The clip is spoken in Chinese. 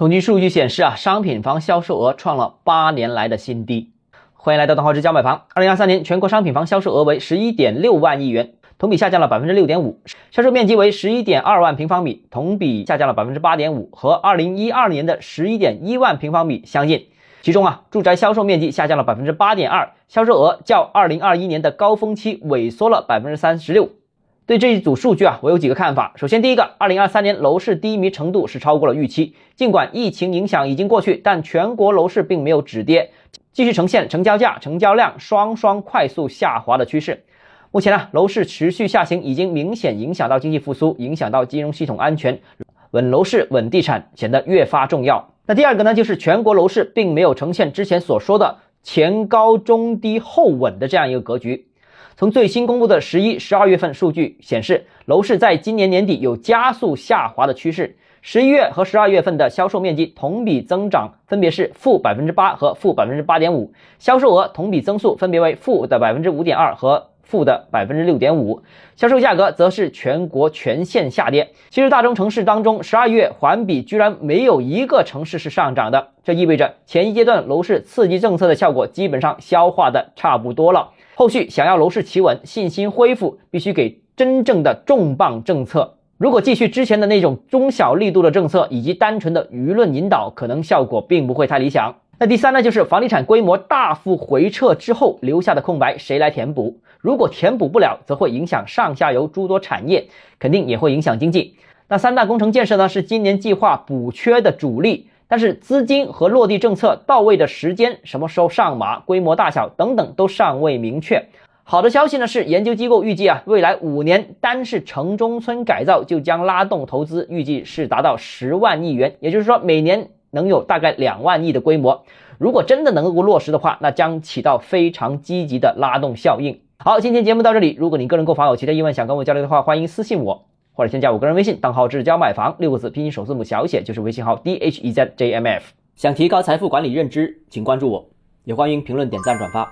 统计数据显示啊，商品房销售额创了八年来的新低。欢迎来到东浩之家买房。二零二三年全国商品房销售额为十一点六万亿元，同比下降了百分之六点五，销售面积为十一点二万平方米，同比下降了百分之八点五，和二零一二年的十一点一万平方米相近。其中啊，住宅销售面积下降了百分之八点二，销售额较二零二一年的高峰期萎缩了百分之三十六。对这一组数据啊，我有几个看法。首先，第一个，二零二三年楼市低迷程度是超过了预期。尽管疫情影响已经过去，但全国楼市并没有止跌，继续呈现成交价、成交量双双快速下滑的趋势。目前呢，楼市持续下行已经明显影响到经济复苏，影响到金融系统安全，稳楼市、稳地产显得越发重要。那第二个呢，就是全国楼市并没有呈现之前所说的前高中低后稳的这样一个格局。从最新公布的十一、十二月份数据显示，楼市在今年年底有加速下滑的趋势。十一月和十二月份的销售面积同比增长分别是负百分之八和负百分之八点五，销售额同比增速分别为负的百分之五点二和。负的百分之六点五，销售价格则是全国全线下跌。其实大中城市当中，十二月环比居然没有一个城市是上涨的，这意味着前一阶段楼市刺激政策的效果基本上消化的差不多了。后续想要楼市企稳、信心恢复，必须给真正的重磅政策。如果继续之前的那种中小力度的政策，以及单纯的舆论引导，可能效果并不会太理想。那第三呢，就是房地产规模大幅回撤之后留下的空白，谁来填补？如果填补不了，则会影响上下游诸多产业，肯定也会影响经济。那三大工程建设呢，是今年计划补缺的主力，但是资金和落地政策到位的时间，什么时候上马，规模大小等等都尚未明确。好的消息呢，是研究机构预计啊，未来五年单是城中村改造就将拉动投资，预计是达到十万亿元，也就是说每年。能有大概两万亿的规模，如果真的能够落实的话，那将起到非常积极的拉动效应。好，今天节目到这里，如果你个人购房有其他疑问想跟我交流的话，欢迎私信我或者添加我个人微信，账号至交买房六个字拼音首字母小写就是微信号 d h e z j m f。想提高财富管理认知，请关注我，也欢迎评论点赞转发。